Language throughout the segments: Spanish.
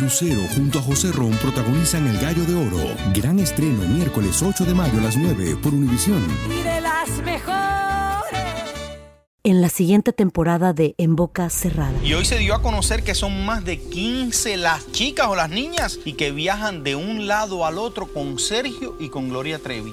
Lucero junto a José Ron protagonizan El Gallo de Oro. Gran estreno miércoles 8 de mayo a las 9 por Univisión. Y de las mejores. En la siguiente temporada de En Boca Cerrada. Y hoy se dio a conocer que son más de 15 las chicas o las niñas y que viajan de un lado al otro con Sergio y con Gloria Trevi.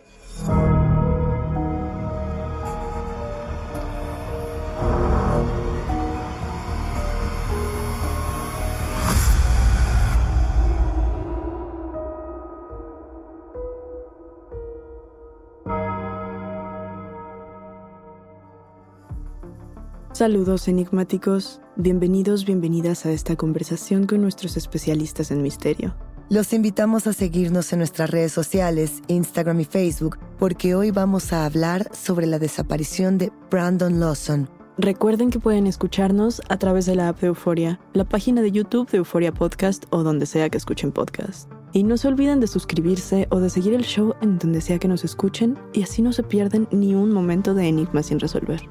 Saludos enigmáticos, bienvenidos, bienvenidas a esta conversación con nuestros especialistas en misterio. Los invitamos a seguirnos en nuestras redes sociales, Instagram y Facebook, porque hoy vamos a hablar sobre la desaparición de Brandon Lawson. Recuerden que pueden escucharnos a través de la app de Euforia, la página de YouTube de Euforia Podcast o donde sea que escuchen podcast. Y no se olviden de suscribirse o de seguir el show en donde sea que nos escuchen y así no se pierden ni un momento de enigma sin resolver.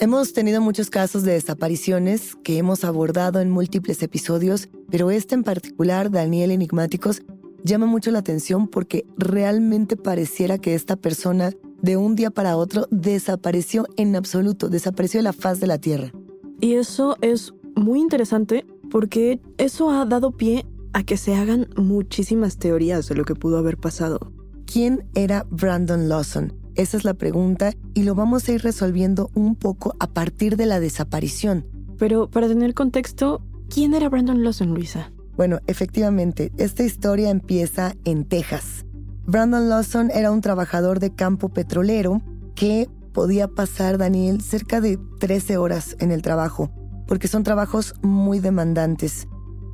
Hemos tenido muchos casos de desapariciones que hemos abordado en múltiples episodios, pero este en particular, Daniel Enigmáticos, llama mucho la atención porque realmente pareciera que esta persona de un día para otro desapareció en absoluto, desapareció de la faz de la Tierra. Y eso es muy interesante porque eso ha dado pie a que se hagan muchísimas teorías de lo que pudo haber pasado. ¿Quién era Brandon Lawson? Esa es la pregunta y lo vamos a ir resolviendo un poco a partir de la desaparición. Pero para tener contexto, ¿quién era Brandon Lawson, Luisa? Bueno, efectivamente, esta historia empieza en Texas. Brandon Lawson era un trabajador de campo petrolero que podía pasar, Daniel, cerca de 13 horas en el trabajo, porque son trabajos muy demandantes.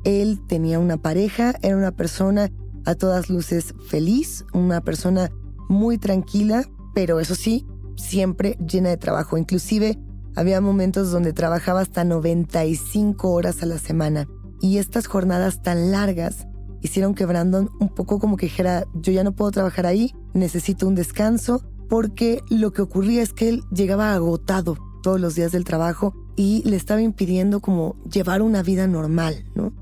Él tenía una pareja, era una persona a todas luces feliz, una persona muy tranquila, pero eso sí, siempre llena de trabajo. Inclusive había momentos donde trabajaba hasta 95 horas a la semana. Y estas jornadas tan largas hicieron que Brandon un poco como que dijera, yo ya no puedo trabajar ahí, necesito un descanso, porque lo que ocurría es que él llegaba agotado todos los días del trabajo y le estaba impidiendo como llevar una vida normal, ¿no?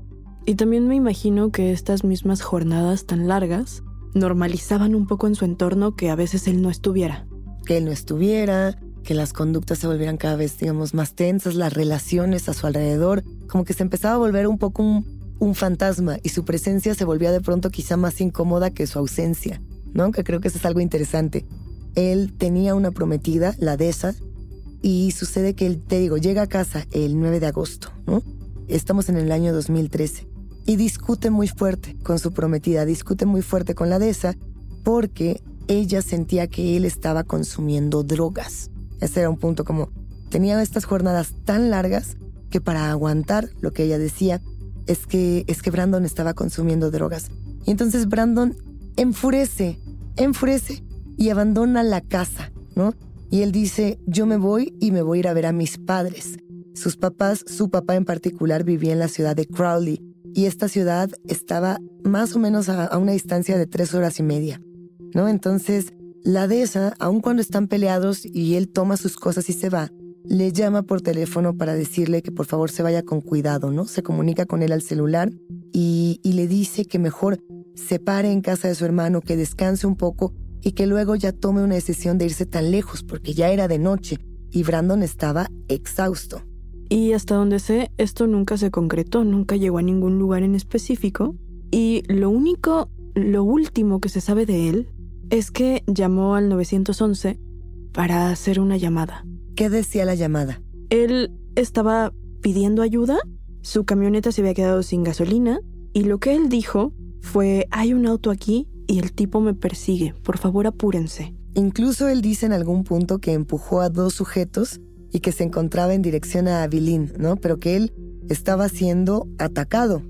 Y también me imagino que estas mismas jornadas tan largas normalizaban un poco en su entorno que a veces él no estuviera. Que él no estuviera, que las conductas se volvieran cada vez, digamos, más tensas, las relaciones a su alrededor, como que se empezaba a volver un poco un, fantasma y su presencia se volvía de pronto quizá más incómoda que su ausencia, ¿no? Que creo que eso es algo interesante. Él tenía una prometida, la Deza, y sucede que él, te digo, llega a casa el 9 de agosto, ¿no? Estamos en el año 2013 y discute muy fuerte con su prometida, discute muy fuerte con la dehesa porque ella sentía que él estaba consumiendo drogas. Ese era un punto como tenía estas jornadas tan largas que para aguantar lo que ella decía es que es que Brandon estaba consumiendo drogas. Y entonces Brandon enfurece, enfurece y abandona la casa, ¿no? Y él dice, yo me voy y me voy a ir a ver a mis padres. Sus papás, su papá en particular, vivía en la ciudad de Crowley y esta ciudad estaba más o menos a, una distancia de tres horas y media, ¿no? Entonces, la dehesa, aun cuando están peleados y él toma sus cosas y se va, le llama por teléfono para decirle que por favor se vaya con cuidado, ¿no? Se comunica con él al celular y, y le dice que mejor se pare en casa de su hermano, que descanse un poco y que luego ya tome una decisión de irse tan lejos porque ya era de noche y Brandon estaba exhausto. Y hasta donde sé, esto nunca se concretó, nunca llegó a ningún lugar en específico. Y lo único, lo último que se sabe de él es que llamó al 911 para hacer una llamada. ¿Qué decía la llamada? Él estaba pidiendo ayuda, su camioneta se había quedado sin gasolina y lo que él dijo fue, hay un auto aquí y el tipo me persigue, por favor apúrense. Incluso él dice en algún punto que empujó a dos sujetos y que se encontraba en dirección a Abilene, ¿no? Pero que él estaba siendo atacado.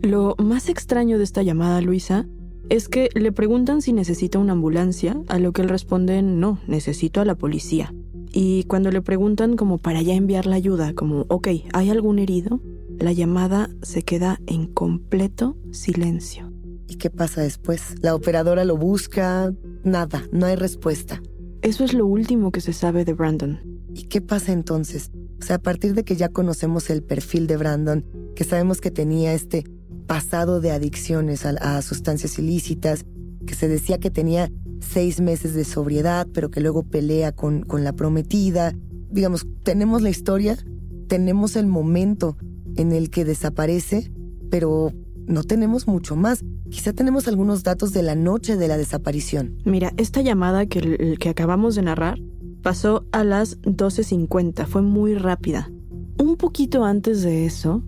Lo más extraño de esta llamada, Luisa, es que le preguntan si necesita una ambulancia, a lo que él responde no, necesito a la policía. Y cuando le preguntan como para ya enviar la ayuda, como, ok, ¿hay algún herido? La llamada se queda en completo silencio. ¿Y qué pasa después? La operadora lo busca, nada, no hay respuesta. Eso es lo último que se sabe de Brandon. ¿Y qué pasa entonces? O sea, a partir de que ya conocemos el perfil de Brandon, que sabemos que tenía este pasado de adicciones a, sustancias ilícitas, que se decía que tenía seis meses de sobriedad, pero que luego pelea con, con la prometida. Digamos, tenemos la historia, tenemos el momento en el que desaparece, pero no tenemos mucho más. Quizá tenemos algunos datos de la noche de la desaparición. Mira, esta llamada que, que acabamos de narrar pasó a las 12.50, fue muy rápida. Un poquito antes de eso,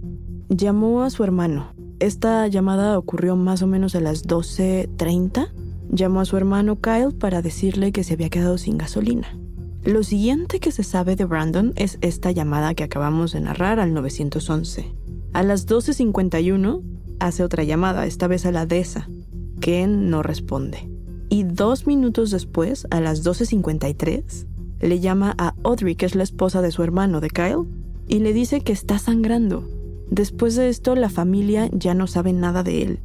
llamó a su hermano. Esta llamada ocurrió más o menos a las 12.30. Llamó a su hermano Kyle para decirle que se había quedado sin gasolina. Lo siguiente que se sabe de Brandon es esta llamada que acabamos de narrar al 911. A las 12.51 hace otra llamada, esta vez a la DESA. Ken no responde. Y dos minutos después, a las 12.53, le llama a Audrey, que es la esposa de su hermano, de Kyle, y le dice que está sangrando. Después de esto, la familia ya no sabe nada de él.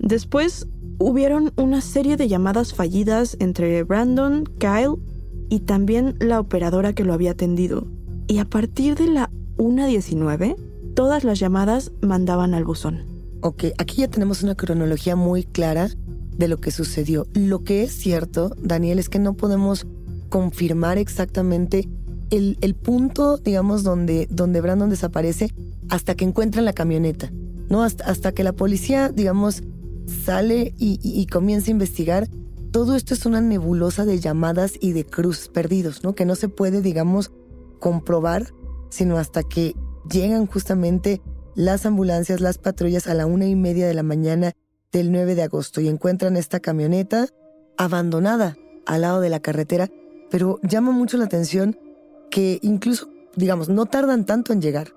Después, hubieron una serie de llamadas fallidas entre Brandon, Kyle y también la operadora que lo había atendido. Y a partir de la 1.19, todas las llamadas mandaban al buzón. Ok, aquí ya tenemos una cronología muy clara de lo que sucedió. Lo que es cierto, Daniel, es que no podemos confirmar exactamente el, punto, digamos, donde, donde Brandon desaparece hasta que encuentran la camioneta, ¿no? Hasta, hasta que la policía, digamos, sale y, y, comienza a investigar. Todo esto es una nebulosa de llamadas y de cruces perdidos, ¿no? Que no se puede, digamos, comprobar, sino hasta que llegan justamente las ambulancias, las patrullas a la una y media de la mañana del 9 de agosto y encuentran esta camioneta abandonada al lado de la carretera, pero llama mucho la atención que incluso, digamos, no tardan tanto en llegar.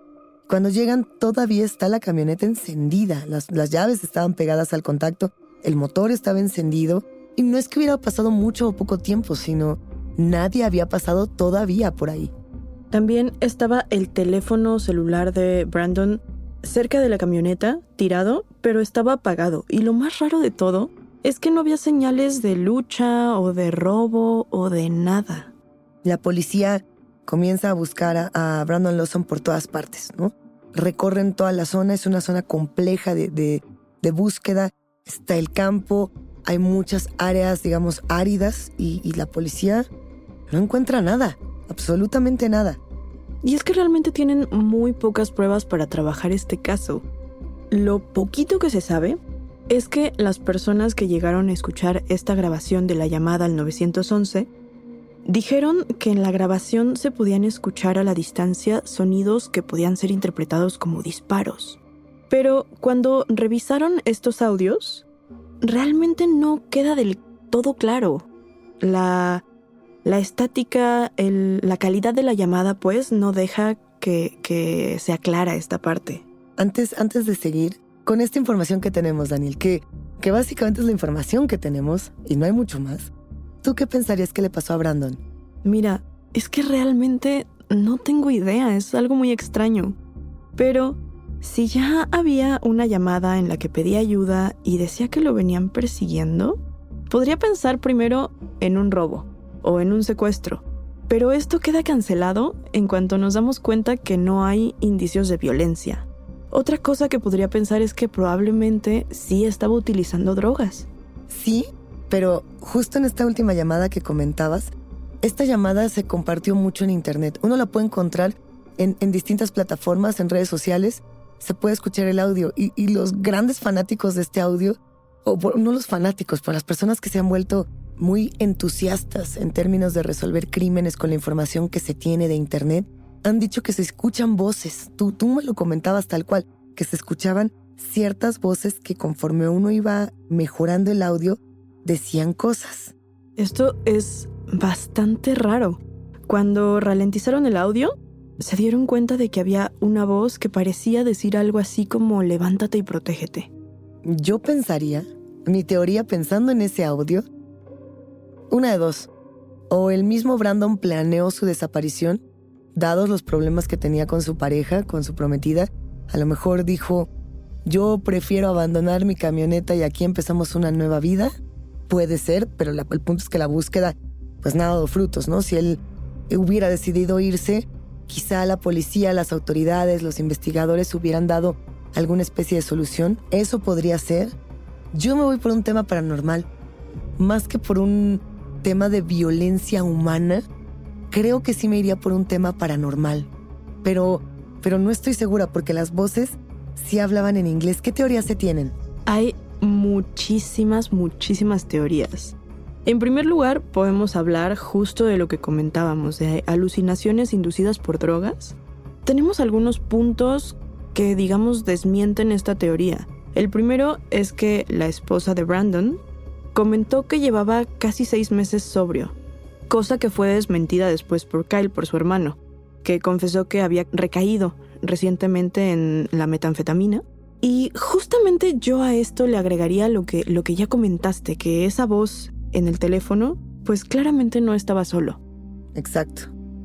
Cuando llegan todavía está la camioneta encendida, las, las llaves estaban pegadas al contacto, el motor estaba encendido y no es que hubiera pasado mucho o poco tiempo, sino nadie había pasado todavía por ahí. También estaba el teléfono celular de Brandon cerca de la camioneta, tirado, pero estaba apagado. Y lo más raro de todo es que no había señales de lucha o de robo o de nada. La policía comienza a buscar a, Brandon Lawson por todas partes, ¿no? Recorren toda la zona, es una zona compleja de, búsqueda, está el campo, hay muchas áreas, digamos, áridas y, y la policía no encuentra nada, absolutamente nada. Y es que realmente tienen muy pocas pruebas para trabajar este caso. Lo poquito que se sabe es que las personas que llegaron a escuchar esta grabación de la llamada al 911 dijeron que en la grabación se podían escuchar a la distancia sonidos que podían ser interpretados como disparos. Pero cuando revisaron estos audios, realmente no queda del todo claro. La la estática, la calidad de la llamada, pues, no deja que, se aclara esta parte. Antes, antes de seguir, con esta información que tenemos, Daniel, que, que básicamente es la información que tenemos y no hay mucho más, ¿Tú qué pensarías que le pasó a Brandon? Mira, es que realmente no tengo idea, es algo muy extraño. Pero si ya había una llamada en la que pedía ayuda y decía que lo venían persiguiendo, podría pensar primero en un robo o en un secuestro. Pero esto queda cancelado en cuanto nos damos cuenta que no hay indicios de violencia. Otra cosa que podría pensar es que probablemente sí estaba utilizando drogas. Sí, pero justo en esta última llamada que comentabas, esta llamada se compartió mucho en Internet. Uno la puede encontrar en, distintas plataformas, en redes sociales. Se puede escuchar el audio y, los grandes fanáticos de este audio, o no los fanáticos, pero las personas que se han vuelto muy entusiastas en términos de resolver crímenes con la información que se tiene de Internet, han dicho que se escuchan voces. Tú, tú me lo comentabas tal cual, que se escuchaban ciertas voces que conforme uno iba mejorando el audio, decían cosas. Esto es bastante raro. Cuando ralentizaron el audio, se dieron cuenta de que había una voz que parecía decir algo así como levántate y protégete. Yo pensaría, mi teoría pensando en ese audio, una de dos. O el mismo Brandon planeó su desaparición, dados los problemas que tenía con su pareja, con su prometida. A lo mejor dijo, yo prefiero abandonar mi camioneta y aquí empezamos una nueva vida. Puede ser, pero el punto es que la búsqueda pues nada dado frutos, ¿no? Si él hubiera decidido irse, quizá la policía, las autoridades, los investigadores hubieran dado alguna especie de solución. Eso podría ser. Yo me voy por un tema paranormal, más que por un tema de violencia humana. Creo que sí me iría por un tema paranormal, pero, pero no estoy segura porque las voces sí hablaban en inglés. ¿Qué teorías se tienen? Hay muchísimas, muchísimas teorías. En primer lugar, podemos hablar justo de lo que comentábamos, de alucinaciones inducidas por drogas. Tenemos algunos puntos que, digamos, desmienten esta teoría. El primero es que la esposa de Brandon comentó que llevaba casi seis meses sobrio, cosa que fue desmentida después por Kyle, por su hermano, que confesó que había recaído recientemente en la metanfetamina. Y justamente yo a esto le agregaría lo que, lo que ya comentaste, que esa voz en el teléfono, pues claramente no estaba solo. Exacto.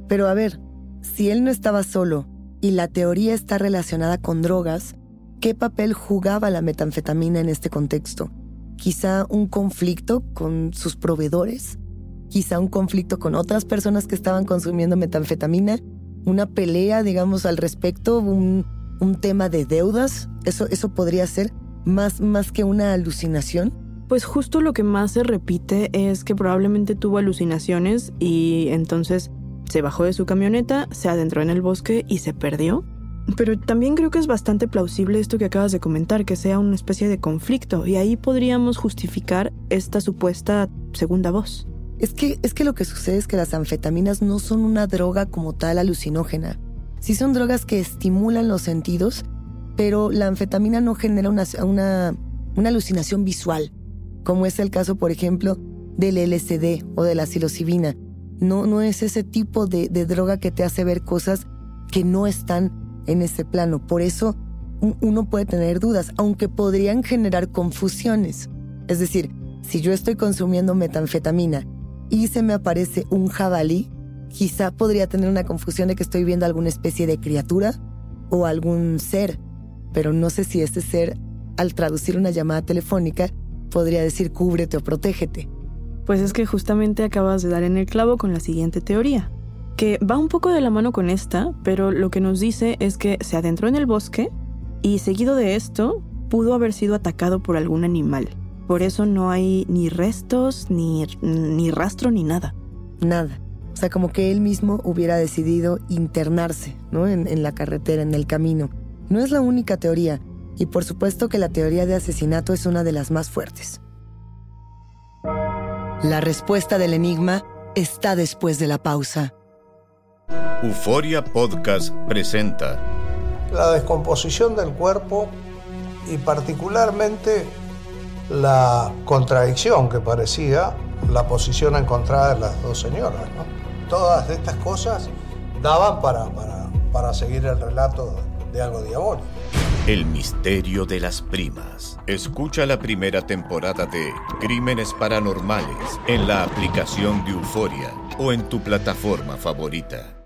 Pero a ver, si él no estaba solo y la teoría está relacionada con drogas, ¿qué papel jugaba la metanfetamina en este contexto? Quizá un conflicto con sus proveedores, quizá un conflicto con otras personas que estaban consumiendo metanfetamina, una pelea, digamos, al respecto, un, tema de deudas, eso, eso podría ser más, más que una alucinación. Pues justo lo que más se repite es que probablemente tuvo alucinaciones y entonces se bajó de su camioneta, se adentró en el bosque y se perdió. Pero también creo que es bastante plausible esto que acabas de comentar, que sea una especie de conflicto, y ahí podríamos justificar esta supuesta segunda voz. Es que, es que lo que sucede es que las anfetaminas no son una droga como tal alucinógena. Sí son drogas que estimulan los sentidos, pero la anfetamina no genera una, una, una alucinación visual como es el caso, por ejemplo, del LSD o de la psilocibina. No, no es ese tipo de, de droga que te hace ver cosas que no están en ese plano. Por eso uno puede tener dudas, aunque podrían generar confusiones. Es decir, si yo estoy consumiendo metanfetamina y se me aparece un jabalí, quizá podría tener una confusión de que estoy viendo alguna especie de criatura o algún ser, pero no sé si ese ser, al traducir una llamada telefónica, podría decir cúbrete o protégete. Pues es que justamente acabas de dar en el clavo con la siguiente teoría, que va un poco de la mano con esta, pero lo que nos dice es que se adentró en el bosque y seguido de esto pudo haber sido atacado por algún animal. Por eso no hay ni restos, ni, ni rastro, ni nada. Nada. O sea, como que él mismo hubiera decidido internarse, ¿no? En, en la carretera, en el camino. No es la única teoría. Y por supuesto que la teoría de asesinato es una de las más fuertes. La respuesta del enigma está después de la pausa. Euforia Podcast presenta la descomposición del cuerpo y particularmente la contradicción que parecía la posición encontrada de las dos señoras. Todas estas cosas daban para, para, para seguir el relato de algo diabólico. El misterio de las primas. Escucha la primera temporada de Crímenes Paranormales en la aplicación de Euforia o en tu plataforma favorita.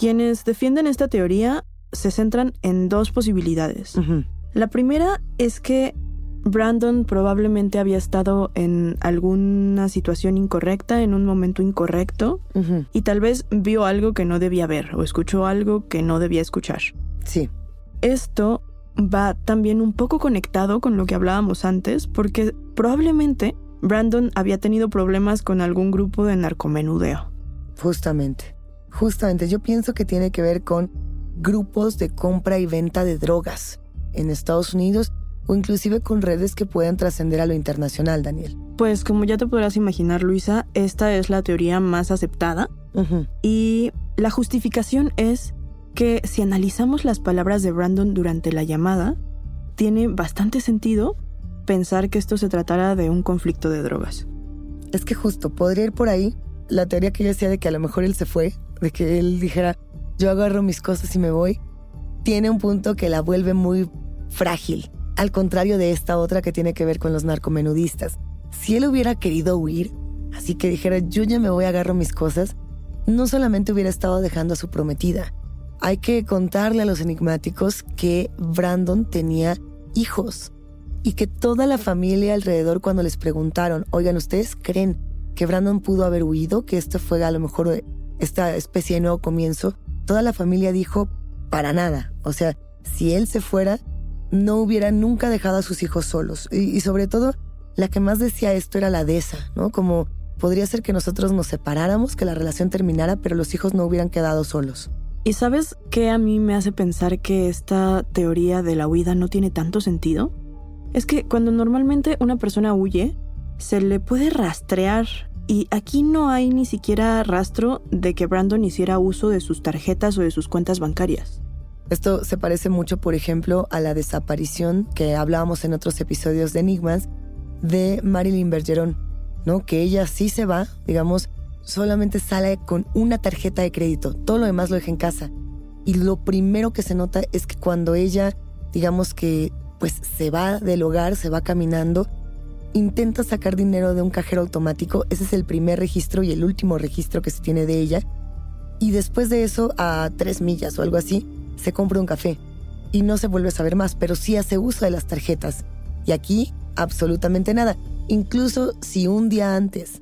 Quienes defienden esta teoría se centran en dos posibilidades. La primera es que Brandon probablemente había estado en alguna situación incorrecta, en un momento incorrecto, y tal vez vio algo que no debía ver o escuchó algo que no debía escuchar. Sí. Esto va también un poco conectado con lo que hablábamos antes, porque probablemente Brandon había tenido problemas con algún grupo de narcomenudeo. Justamente. Justamente, yo pienso que tiene que ver con grupos de compra y venta de drogas en Estados Unidos o inclusive con redes que puedan trascender a lo internacional, Daniel. Pues como ya te podrás imaginar, Luisa, esta es la teoría más aceptada y la justificación es que si analizamos las palabras de Brandon durante la llamada, tiene bastante sentido pensar que esto se tratara de un conflicto de drogas. Es que justo podría ir por ahí la teoría que yo decía de que a lo mejor él se fue, de que él dijera, yo agarro mis cosas y me voy, tiene un punto que la vuelve muy frágil, al contrario de esta otra que tiene que ver con los narcomenudistas. Si él hubiera querido huir, así que dijera, yo ya me voy, agarro mis cosas, no solamente hubiera estado dejando a su prometida. Hay que contarle a los enigmáticos que Brandon tenía hijos y que toda la familia alrededor cuando les preguntaron, oigan, ¿ustedes creen que Brandon pudo haber huido, que esto fue a lo mejor esta especie de nuevo comienzo, toda la familia dijo, para nada. O sea, si él se fuera, no hubiera nunca dejado a sus hijos solos. Y, sobre todo, la que más decía esto era la dehesa, ¿no? Como podría ser que nosotros nos separáramos, que la relación terminara, pero los hijos no hubieran quedado solos. ¿Y sabes qué a mí me hace pensar que esta teoría de la huida no tiene tanto sentido? Es que cuando normalmente una persona huye, se le puede rastrear y aquí no hay ni siquiera rastro de que Brandon hiciera uso de sus tarjetas o de sus cuentas bancarias. Esto se parece mucho, por ejemplo, a la desaparición que hablábamos en otros episodios de Enigmas de Marilyn Bergeron, ¿no? Que ella sí se va, digamos, solamente sale con una tarjeta de crédito, todo lo demás lo deja en casa. Y lo primero que se nota es que cuando ella, digamos que pues se va del hogar, se va caminando, intenta sacar dinero de un cajero automático, ese es el primer registro y el último registro que se tiene de ella. Y después de eso, a tres millas o algo así, se compra un café. Y no se vuelve a saber más, pero sí hace uso de las tarjetas. Y aquí, absolutamente nada. Incluso si un día antes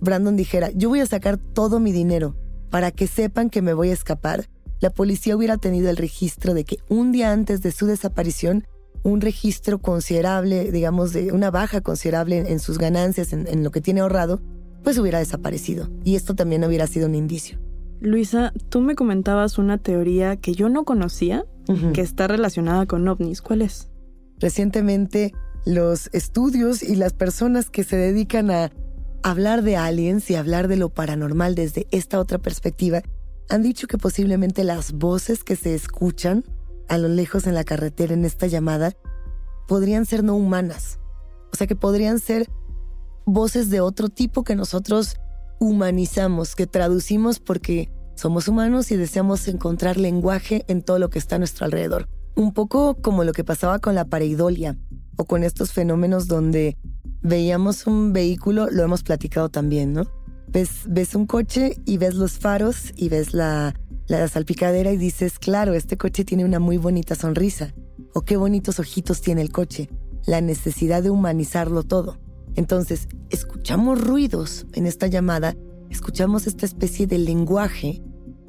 Brandon dijera, yo voy a sacar todo mi dinero para que sepan que me voy a escapar, la policía hubiera tenido el registro de que un día antes de su desaparición un registro considerable, digamos, de una baja considerable en, sus ganancias, en, lo que tiene ahorrado, pues hubiera desaparecido. Y esto también hubiera sido un indicio. Luisa, tú me comentabas una teoría que yo no conocía, que está relacionada con ovnis. ¿Cuál es? Recientemente, los estudios y las personas que se dedican a hablar de aliens y hablar de lo paranormal desde esta otra perspectiva han dicho que posiblemente las voces que se escuchan a lo lejos en la carretera en esta llamada podrían ser no humanas. O sea que podrían ser voces de otro tipo que nosotros humanizamos, que traducimos porque somos humanos y deseamos encontrar lenguaje en todo lo que está a nuestro alrededor. Un poco como lo que pasaba con la pareidolia o con estos fenómenos donde veíamos un vehículo, lo hemos platicado también, ¿no? Ves, ves un coche y ves los faros y ves la, la salpicadera y dices, claro, este coche tiene una muy bonita sonrisa. O qué bonitos ojitos tiene el coche. La necesidad de humanizarlo todo. Entonces, escuchamos ruidos en esta llamada, escuchamos esta especie de lenguaje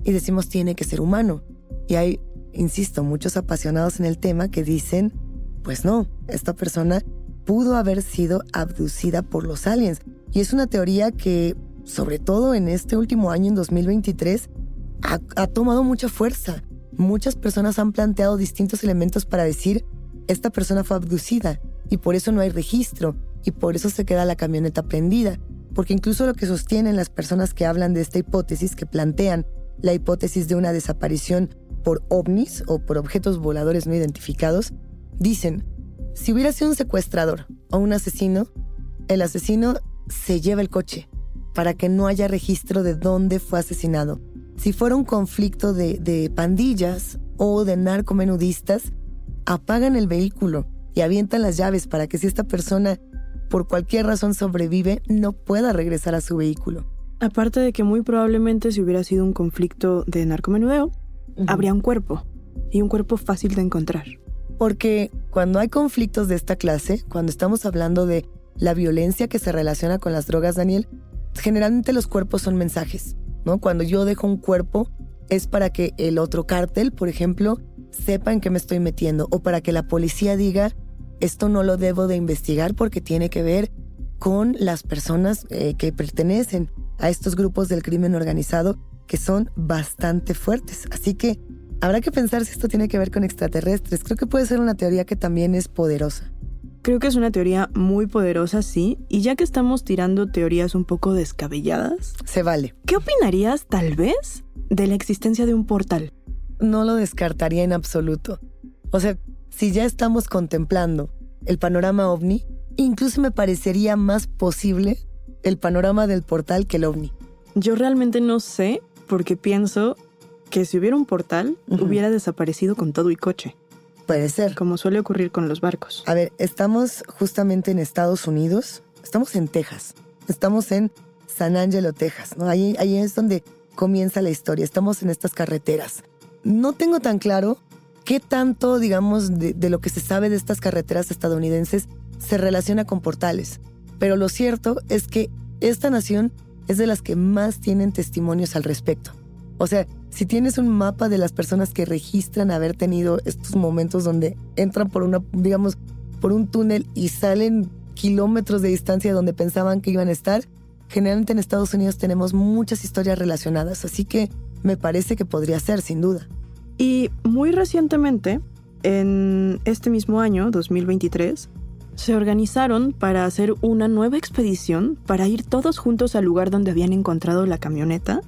y decimos tiene que ser humano. Y hay, insisto, muchos apasionados en el tema que dicen, pues no, esta persona pudo haber sido abducida por los aliens. Y es una teoría que, sobre todo en este último año, en 2023, ha, tomado mucha fuerza. Muchas personas han planteado distintos elementos para decir, esta persona fue abducida y por eso no hay registro y por eso se queda la camioneta prendida. Porque incluso lo que sostienen las personas que hablan de esta hipótesis, que plantean la hipótesis de una desaparición por ovnis o por objetos voladores no identificados, dicen, si hubiera sido un secuestrador o un asesino, el asesino se lleva el coche para que no haya registro de dónde fue asesinado si fuera un conflicto de, pandillas o de narcomenudistas, apagan el vehículo y avientan las llaves para que si esta persona por cualquier razón sobrevive, no pueda regresar a su vehículo. Aparte de que muy probablemente si hubiera sido un conflicto de narcomenudeo, habría un cuerpo, y un cuerpo fácil de encontrar. Porque cuando hay conflictos de esta clase, cuando estamos hablando de la violencia que se relaciona con las drogas, Daniel, generalmente los cuerpos son mensajes. Cuando yo dejo un cuerpo es para que el otro cártel, por ejemplo, sepa en qué me estoy metiendo o para que la policía diga, esto no lo debo de investigar porque tiene que ver con las personas eh, que pertenecen a estos grupos del crimen organizado que son bastante fuertes. Así que habrá que pensar si esto tiene que ver con extraterrestres. Creo que puede ser una teoría que también es poderosa. Creo que es una teoría muy poderosa, sí, y ya que estamos tirando teorías un poco descabelladas, se vale. ¿Qué opinarías, tal vez, de la existencia de un portal? No lo descartaría en absoluto. O sea, si ya estamos contemplando el panorama ovni, incluso me parecería más posible el panorama del portal que el ovni. Yo realmente no sé porque pienso que si hubiera un portal, hubiera desaparecido con todo y coche. Puede ser. Como suele ocurrir con los barcos. A ver, estamos justamente en Estados Unidos, estamos en Texas, estamos en San Angelo, Texas, ¿no? Ahí, ahí es donde comienza la historia, estamos en estas carreteras. No tengo tan claro qué tanto, digamos, de, de lo que se sabe de estas carreteras estadounidenses se relaciona con portales, pero lo cierto es que esta nación es de las que más tienen testimonios al respecto. O sea, si tienes un mapa de las personas que registran haber tenido estos momentos donde entran por una, digamos, por un túnel y salen kilómetros de distancia donde pensaban que iban a estar, generalmente en Estados Unidos tenemos muchas historias relacionadas, así que me parece que podría ser, sin duda. Y muy recientemente, en este mismo año, 2023, se organizaron para hacer una nueva expedición para ir todos juntos al lugar donde habían encontrado la camioneta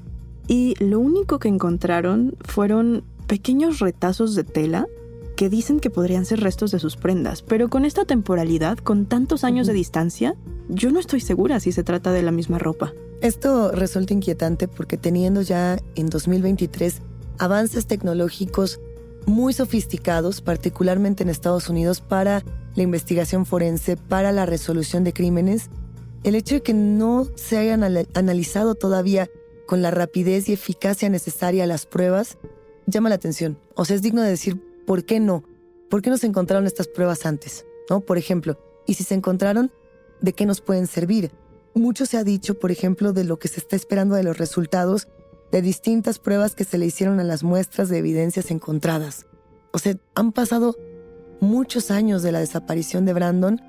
y lo único que encontraron fueron pequeños retazos de tela que dicen que podrían ser restos de sus prendas, pero con esta temporalidad, con tantos años de distancia, yo no estoy segura si se trata de la misma ropa. Esto resulta inquietante porque teniendo ya en 2023 avances tecnológicos muy sofisticados, particularmente en Estados Unidos, para la investigación forense, para la resolución de crímenes, el hecho de que no se hayan analizado todavía con la rapidez y eficacia necesaria a las pruebas, llama la atención. O sea, es digno de decir, ¿por qué no? ¿Por qué no se encontraron estas pruebas antes? ¿No? Por ejemplo, y si se encontraron, ¿de qué nos pueden servir? Mucho se ha dicho, por ejemplo, de lo que se está esperando de los resultados de distintas pruebas que se le hicieron a las muestras de evidencias encontradas. O sea, han pasado muchos años de la desaparición de Brandon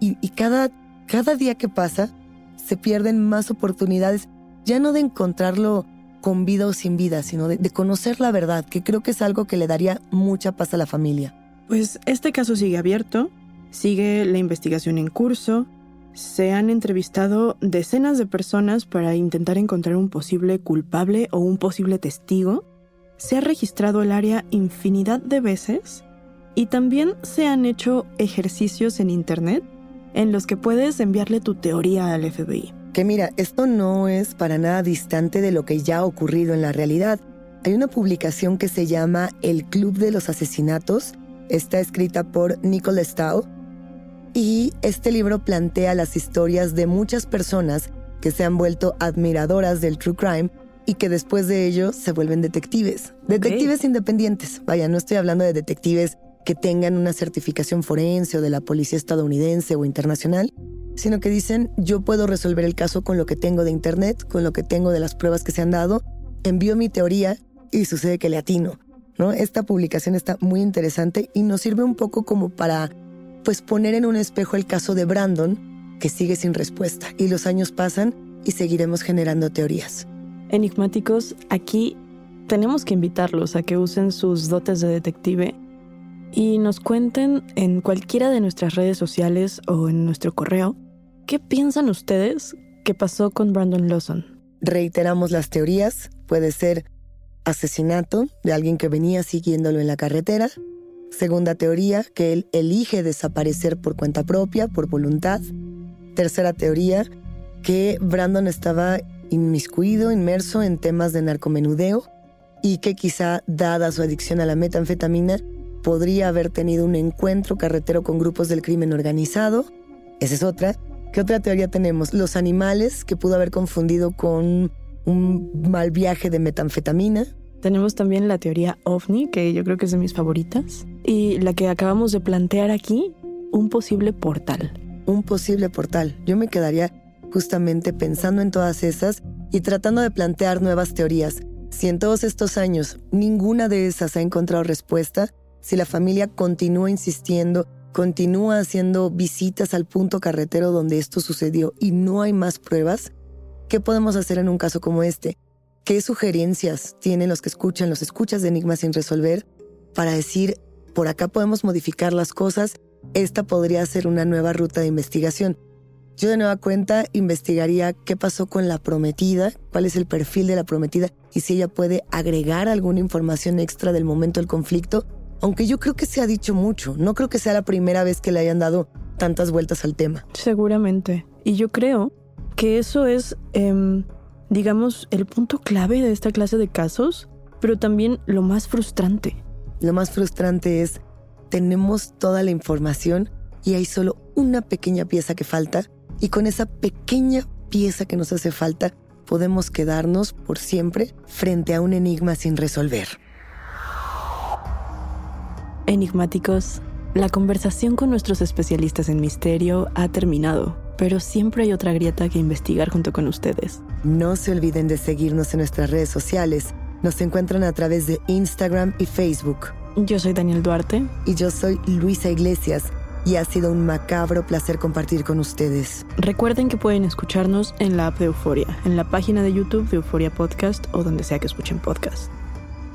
y, cada, cada día que pasa se pierden más oportunidades ya no de encontrarlo con vida o sin vida, sino de, conocer la verdad, que creo que es algo que le daría mucha paz a la familia. Pues este caso sigue abierto, sigue la investigación en curso se han entrevistado decenas de personas para intentar encontrar un posible culpable o un posible testigo. Se ha registrado el área infinidad de veces y también se han hecho ejercicios en Internet en los que puedes enviarle tu teoría al FBI. Que mira, esto no es para nada distante de lo que ya ha ocurrido en la realidad. Hay una publicación que se llama El Club de los Asesinatos. Está escrita por Nicole Stahl y este libro plantea las historias de muchas personas que se han vuelto admiradoras del true crime y que después de ello se vuelven detectives. Detectives independientes. Vaya, no estoy hablando de detectives que tengan una certificación forense o de la policía estadounidense o internacional, sino que dicen, yo puedo resolver el caso con lo que tengo de internet, con lo que tengo de las pruebas que se han dado, envío mi teoría y sucede que le atino. ¿no? Esta publicación está muy interesante y nos sirve un poco como para pues poner en un espejo el caso de Brandon, que sigue sin respuesta, y los años pasan y seguiremos generando teorías. Enigmáticos, aquí tenemos que invitarlos a que usen sus dotes de detective y nos cuenten en cualquiera de nuestras redes sociales o en nuestro correo qué piensan ustedes que pasó con Brandon Lawson. Reiteramos las teorías, puede ser asesinato de alguien que venía siguiéndolo en la carretera, Segunda teoría, que él elige desaparecer por cuenta propia, por voluntad. Tercera teoría, que Brandon estaba inmiscuido, inmerso en temas de narcomenudeo y que quizá, dada su adicción a la metanfetamina, podría haber tenido un encuentro carretero con grupos del crimen organizado. Esa es otra. ¿Qué otra teoría tenemos? Los animales, que pudo haber confundido con un mal viaje de metanfetamina. Tenemos también la teoría ovni, que yo creo que es de mis favoritas, y la que acabamos de plantear aquí, un posible portal. Un posible portal. Yo me quedaría justamente pensando en todas esas y tratando de plantear nuevas teorías. Si en todos estos años ninguna de esas ha encontrado respuesta, si la familia continúa insistiendo, continúa haciendo visitas al punto carretero donde esto sucedió y no hay más pruebas, ¿qué podemos hacer en un caso como este? ¿Qué sugerencias tienen los que escuchan, los escuchas de Enigmas sin resolver para decir, por acá podemos modificar las cosas, esta podría ser una nueva ruta de investigación? Yo de nueva cuenta investigaría qué pasó con la prometida, cuál es el perfil de la prometida y si ella puede agregar alguna información extra del momento del conflicto, aunque yo creo que se ha dicho mucho, no creo que sea la primera vez que le hayan dado tantas vueltas al tema. Seguramente. Y yo creo que eso es... Em, digamos, el punto clave de esta clase de casos, pero también lo más frustrante. Lo más frustrante es, tenemos toda la información y hay solo una pequeña pieza que falta, y con esa pequeña pieza que nos hace falta, podemos quedarnos por siempre frente a un enigma sin resolver. Enigmáticos, la conversación con nuestros especialistas en misterio ha terminado pero siempre hay otra grieta que investigar junto con ustedes. No se olviden de seguirnos en nuestras redes sociales. Nos encuentran a través de Instagram y Facebook. Yo soy Daniel Duarte. Y yo soy Luisa Iglesias. Y ha sido un macabro placer compartir con ustedes. Recuerden que pueden escucharnos en la app de Euforia, en la página de YouTube de Euforia Podcast o donde sea que escuchen podcast.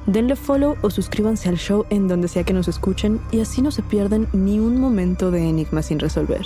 Denle follow o suscríbanse al show en donde sea que nos escuchen y así no se pierden ni un momento de enigma sin resolver.